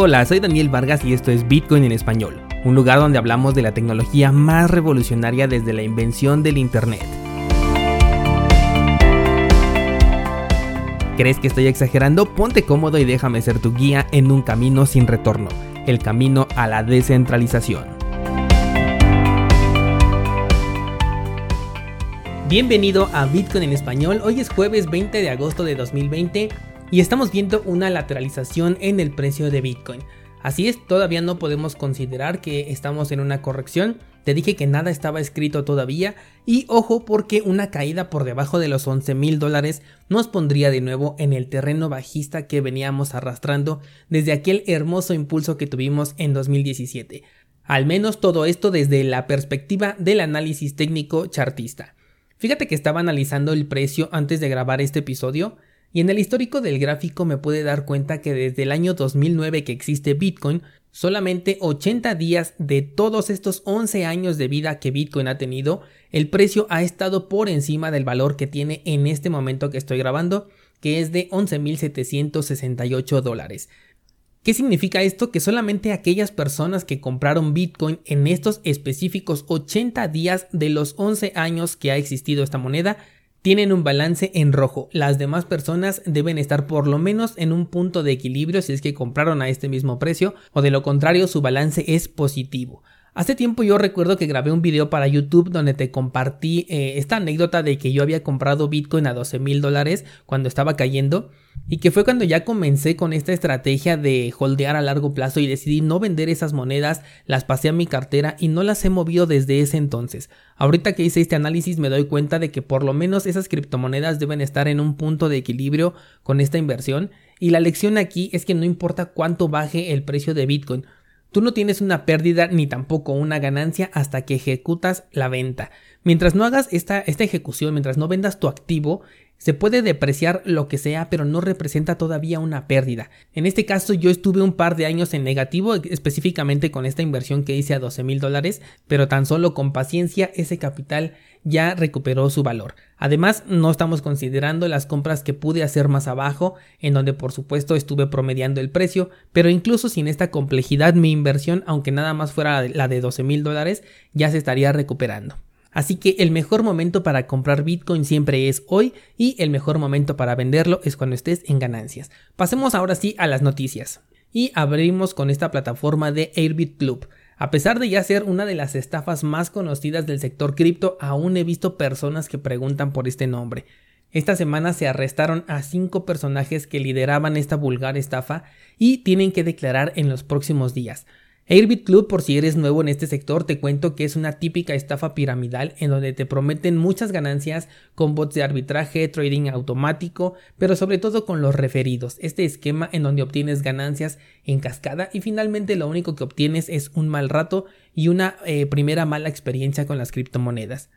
Hola, soy Daniel Vargas y esto es Bitcoin en español, un lugar donde hablamos de la tecnología más revolucionaria desde la invención del Internet. ¿Crees que estoy exagerando? Ponte cómodo y déjame ser tu guía en un camino sin retorno, el camino a la descentralización. Bienvenido a Bitcoin en español, hoy es jueves 20 de agosto de 2020 y estamos viendo una lateralización en el precio de Bitcoin. Así es, todavía no podemos considerar que estamos en una corrección. Te dije que nada estaba escrito todavía y ojo porque una caída por debajo de los 11 mil dólares nos pondría de nuevo en el terreno bajista que veníamos arrastrando desde aquel hermoso impulso que tuvimos en 2017. Al menos todo esto desde la perspectiva del análisis técnico chartista. Fíjate que estaba analizando el precio antes de grabar este episodio y en el histórico del gráfico me pude dar cuenta que desde el año 2009 que existe Bitcoin, solamente 80 días de todos estos 11 años de vida que Bitcoin ha tenido, el precio ha estado por encima del valor que tiene en este momento que estoy grabando, que es de 11.768 dólares. ¿Qué significa esto? Que solamente aquellas personas que compraron Bitcoin en estos específicos 80 días de los 11 años que ha existido esta moneda tienen un balance en rojo. Las demás personas deben estar por lo menos en un punto de equilibrio si es que compraron a este mismo precio o de lo contrario su balance es positivo. Hace tiempo yo recuerdo que grabé un video para YouTube donde te compartí eh, esta anécdota de que yo había comprado Bitcoin a 12 mil dólares cuando estaba cayendo y que fue cuando ya comencé con esta estrategia de holdear a largo plazo y decidí no vender esas monedas, las pasé a mi cartera y no las he movido desde ese entonces. Ahorita que hice este análisis me doy cuenta de que por lo menos esas criptomonedas deben estar en un punto de equilibrio con esta inversión y la lección aquí es que no importa cuánto baje el precio de Bitcoin, Tú no tienes una pérdida ni tampoco una ganancia hasta que ejecutas la venta. Mientras no hagas esta, esta ejecución, mientras no vendas tu activo, se puede depreciar lo que sea, pero no representa todavía una pérdida. En este caso yo estuve un par de años en negativo, específicamente con esta inversión que hice a 12 mil dólares, pero tan solo con paciencia ese capital ya recuperó su valor. Además, no estamos considerando las compras que pude hacer más abajo, en donde por supuesto estuve promediando el precio, pero incluso sin esta complejidad mi inversión, aunque nada más fuera la de 12 mil dólares, ya se estaría recuperando. Así que el mejor momento para comprar Bitcoin siempre es hoy y el mejor momento para venderlo es cuando estés en ganancias. Pasemos ahora sí a las noticias. Y abrimos con esta plataforma de Airbit Club. A pesar de ya ser una de las estafas más conocidas del sector cripto, aún he visto personas que preguntan por este nombre. Esta semana se arrestaron a cinco personajes que lideraban esta vulgar estafa y tienen que declarar en los próximos días. Airbit Club, por si eres nuevo en este sector, te cuento que es una típica estafa piramidal en donde te prometen muchas ganancias con bots de arbitraje, trading automático, pero sobre todo con los referidos. Este esquema en donde obtienes ganancias en cascada y finalmente lo único que obtienes es un mal rato y una eh, primera mala experiencia con las criptomonedas.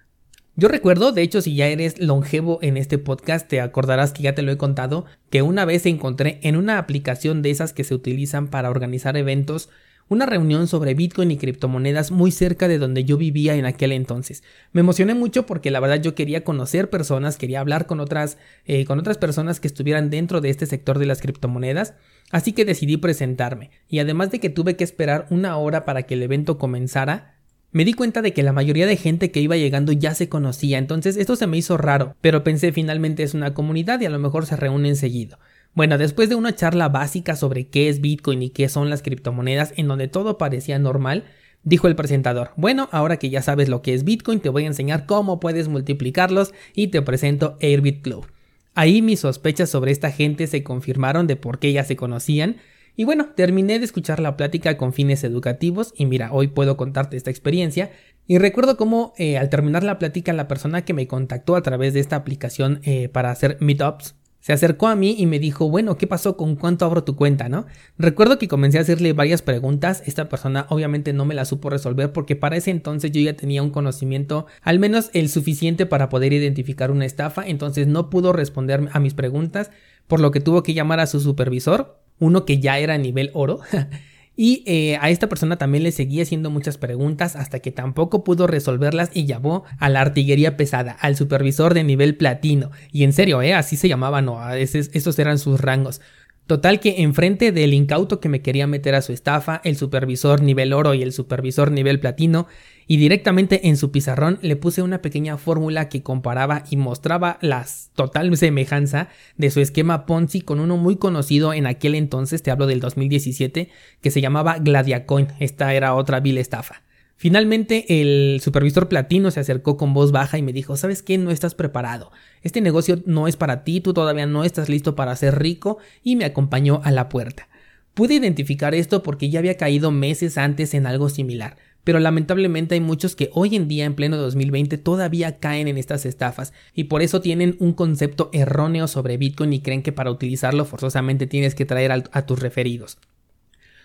Yo recuerdo, de hecho, si ya eres longevo en este podcast, te acordarás que ya te lo he contado, que una vez encontré en una aplicación de esas que se utilizan para organizar eventos una reunión sobre Bitcoin y criptomonedas muy cerca de donde yo vivía en aquel entonces. Me emocioné mucho porque la verdad yo quería conocer personas, quería hablar con otras, eh, con otras personas que estuvieran dentro de este sector de las criptomonedas, así que decidí presentarme. Y además de que tuve que esperar una hora para que el evento comenzara, me di cuenta de que la mayoría de gente que iba llegando ya se conocía, entonces esto se me hizo raro, pero pensé finalmente es una comunidad y a lo mejor se reúnen seguido. Bueno, después de una charla básica sobre qué es Bitcoin y qué son las criptomonedas, en donde todo parecía normal, dijo el presentador, bueno, ahora que ya sabes lo que es Bitcoin, te voy a enseñar cómo puedes multiplicarlos y te presento Airbit Club. Ahí mis sospechas sobre esta gente se confirmaron de por qué ya se conocían, y bueno, terminé de escuchar la plática con fines educativos y mira, hoy puedo contarte esta experiencia. Y recuerdo cómo eh, al terminar la plática la persona que me contactó a través de esta aplicación eh, para hacer meetups se acercó a mí y me dijo, bueno, ¿qué pasó? ¿Con cuánto abro tu cuenta? ¿No? Recuerdo que comencé a hacerle varias preguntas. Esta persona obviamente no me la supo resolver porque para ese entonces yo ya tenía un conocimiento, al menos el suficiente para poder identificar una estafa. Entonces no pudo responder a mis preguntas, por lo que tuvo que llamar a su supervisor, uno que ya era nivel oro. Y eh, a esta persona también le seguía haciendo muchas preguntas hasta que tampoco pudo resolverlas y llamó a la artillería pesada, al supervisor de nivel platino. Y en serio, ¿eh? así se llamaba, no, esos, esos eran sus rangos. Total que enfrente del incauto que me quería meter a su estafa, el supervisor nivel oro y el supervisor nivel platino, y directamente en su pizarrón le puse una pequeña fórmula que comparaba y mostraba la total semejanza de su esquema Ponzi con uno muy conocido en aquel entonces, te hablo del 2017, que se llamaba Gladiacoin. Esta era otra vil estafa. Finalmente el supervisor platino se acercó con voz baja y me dijo, ¿sabes qué? No estás preparado. Este negocio no es para ti, tú todavía no estás listo para ser rico y me acompañó a la puerta. Pude identificar esto porque ya había caído meses antes en algo similar, pero lamentablemente hay muchos que hoy en día en pleno 2020 todavía caen en estas estafas y por eso tienen un concepto erróneo sobre Bitcoin y creen que para utilizarlo forzosamente tienes que traer a, tus referidos.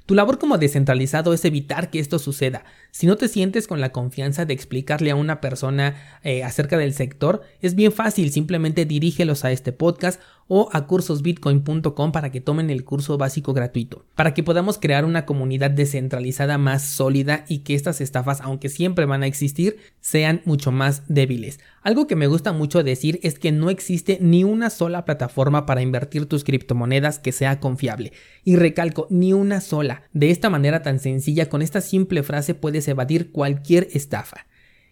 Tu labor como descentralizado es evitar que esto suceda. Si no te sientes con la confianza de explicarle a una persona eh, acerca del sector, es bien fácil, simplemente dirígelos a este podcast o a cursosbitcoin.com para que tomen el curso básico gratuito, para que podamos crear una comunidad descentralizada más sólida y que estas estafas, aunque siempre van a existir, sean mucho más débiles. Algo que me gusta mucho decir es que no existe ni una sola plataforma para invertir tus criptomonedas que sea confiable. Y recalco, ni una sola. De esta manera tan sencilla, con esta simple frase puedes evadir cualquier estafa.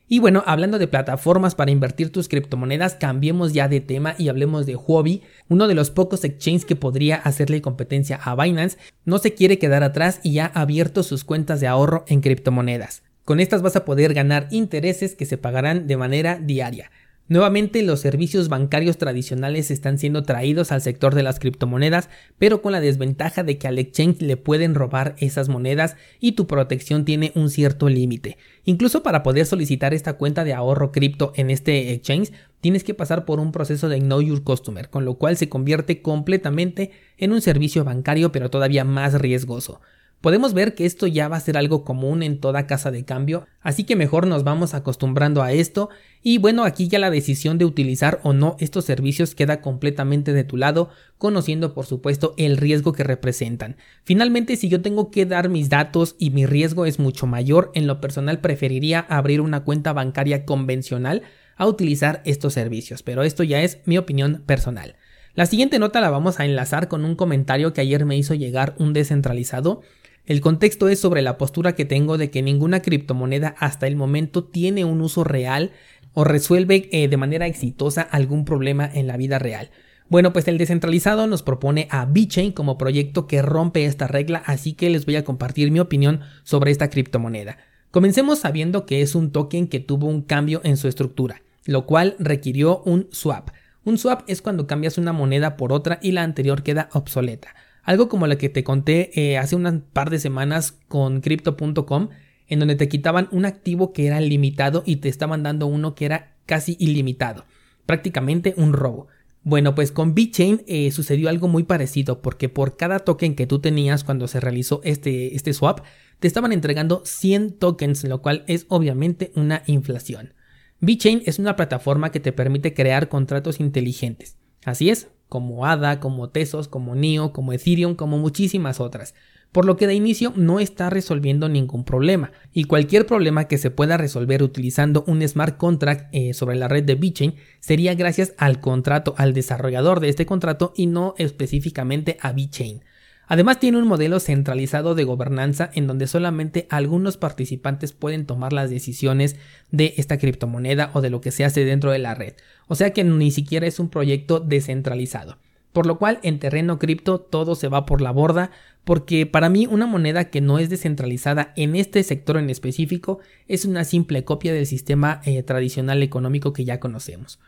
Y bueno, hablando de plataformas para invertir tus criptomonedas, cambiemos ya de tema y hablemos de Huobi, uno de los pocos exchanges que podría hacerle competencia a Binance, no se quiere quedar atrás y ha abierto sus cuentas de ahorro en criptomonedas. Con estas vas a poder ganar intereses que se pagarán de manera diaria. Nuevamente los servicios bancarios tradicionales están siendo traídos al sector de las criptomonedas, pero con la desventaja de que al exchange le pueden robar esas monedas y tu protección tiene un cierto límite. Incluso para poder solicitar esta cuenta de ahorro cripto en este exchange, tienes que pasar por un proceso de Know Your Customer, con lo cual se convierte completamente en un servicio bancario pero todavía más riesgoso. Podemos ver que esto ya va a ser algo común en toda casa de cambio, así que mejor nos vamos acostumbrando a esto y bueno, aquí ya la decisión de utilizar o no estos servicios queda completamente de tu lado, conociendo por supuesto el riesgo que representan. Finalmente, si yo tengo que dar mis datos y mi riesgo es mucho mayor, en lo personal preferiría abrir una cuenta bancaria convencional a utilizar estos servicios, pero esto ya es mi opinión personal. La siguiente nota la vamos a enlazar con un comentario que ayer me hizo llegar un descentralizado el contexto es sobre la postura que tengo de que ninguna criptomoneda hasta el momento tiene un uso real o resuelve eh, de manera exitosa algún problema en la vida real. Bueno, pues el descentralizado nos propone a VeChain como proyecto que rompe esta regla, así que les voy a compartir mi opinión sobre esta criptomoneda. Comencemos sabiendo que es un token que tuvo un cambio en su estructura, lo cual requirió un swap. Un swap es cuando cambias una moneda por otra y la anterior queda obsoleta. Algo como la que te conté eh, hace un par de semanas con crypto.com, en donde te quitaban un activo que era limitado y te estaban dando uno que era casi ilimitado. Prácticamente un robo. Bueno, pues con BitChain eh, sucedió algo muy parecido porque por cada token que tú tenías cuando se realizó este, este swap, te estaban entregando 100 tokens, lo cual es obviamente una inflación. BitChain es una plataforma que te permite crear contratos inteligentes. Así es, como ADA, como Tesos, como NIO, como Ethereum, como muchísimas otras. Por lo que de inicio no está resolviendo ningún problema. Y cualquier problema que se pueda resolver utilizando un smart contract eh, sobre la red de BitChain sería gracias al contrato, al desarrollador de este contrato y no específicamente a BitChain. Además tiene un modelo centralizado de gobernanza en donde solamente algunos participantes pueden tomar las decisiones de esta criptomoneda o de lo que se hace dentro de la red. O sea que ni siquiera es un proyecto descentralizado. Por lo cual en terreno cripto todo se va por la borda porque para mí una moneda que no es descentralizada en este sector en específico es una simple copia del sistema eh, tradicional económico que ya conocemos.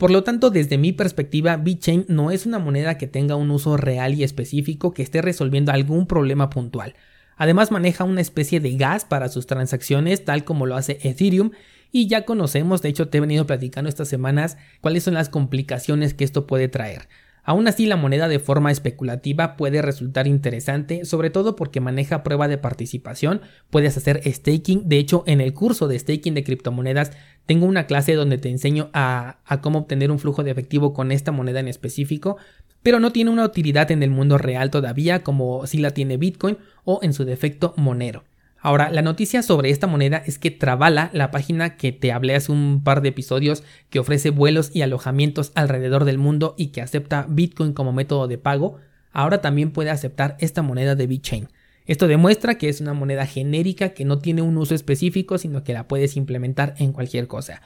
Por lo tanto, desde mi perspectiva, BitChain no es una moneda que tenga un uso real y específico que esté resolviendo algún problema puntual. Además maneja una especie de gas para sus transacciones, tal como lo hace Ethereum, y ya conocemos, de hecho te he venido platicando estas semanas, cuáles son las complicaciones que esto puede traer. Aún así, la moneda de forma especulativa puede resultar interesante, sobre todo porque maneja prueba de participación, puedes hacer staking, de hecho en el curso de staking de criptomonedas tengo una clase donde te enseño a, a cómo obtener un flujo de efectivo con esta moneda en específico, pero no tiene una utilidad en el mundo real todavía como si la tiene Bitcoin o en su defecto Monero. Ahora, la noticia sobre esta moneda es que Travala, la página que te hablé hace un par de episodios, que ofrece vuelos y alojamientos alrededor del mundo y que acepta Bitcoin como método de pago, ahora también puede aceptar esta moneda de VeChain. Esto demuestra que es una moneda genérica que no tiene un uso específico, sino que la puedes implementar en cualquier cosa.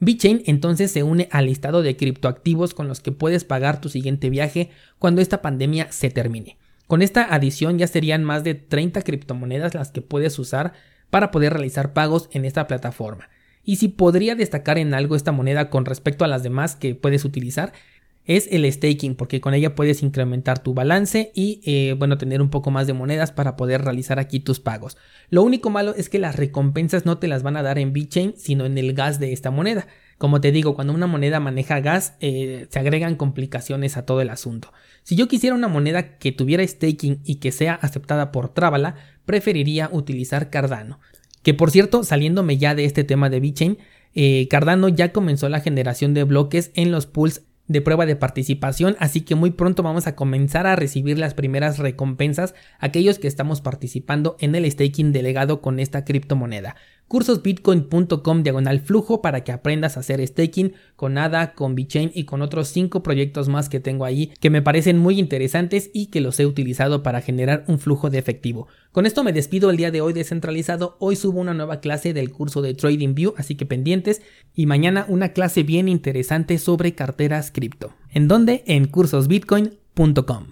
VeChain entonces se une al listado de criptoactivos con los que puedes pagar tu siguiente viaje cuando esta pandemia se termine. Con esta adición ya serían más de 30 criptomonedas las que puedes usar para poder realizar pagos en esta plataforma. Y si podría destacar en algo esta moneda con respecto a las demás que puedes utilizar, es el staking, porque con ella puedes incrementar tu balance y, eh, bueno, tener un poco más de monedas para poder realizar aquí tus pagos. Lo único malo es que las recompensas no te las van a dar en VeChain, sino en el gas de esta moneda. Como te digo, cuando una moneda maneja gas, eh, se agregan complicaciones a todo el asunto. Si yo quisiera una moneda que tuviera staking y que sea aceptada por Travala, preferiría utilizar Cardano. Que por cierto, saliéndome ya de este tema de VeChain, eh, Cardano ya comenzó la generación de bloques en los pools de prueba de participación, así que muy pronto vamos a comenzar a recibir las primeras recompensas aquellos que estamos participando en el staking delegado con esta criptomoneda cursosbitcoin.com diagonal flujo para que aprendas a hacer staking con ADA, con VeChain y con otros 5 proyectos más que tengo ahí que me parecen muy interesantes y que los he utilizado para generar un flujo de efectivo. Con esto me despido el día de hoy descentralizado. Hoy subo una nueva clase del curso de TradingView, así que pendientes. Y mañana una clase bien interesante sobre carteras cripto. ¿En dónde? En cursosbitcoin.com.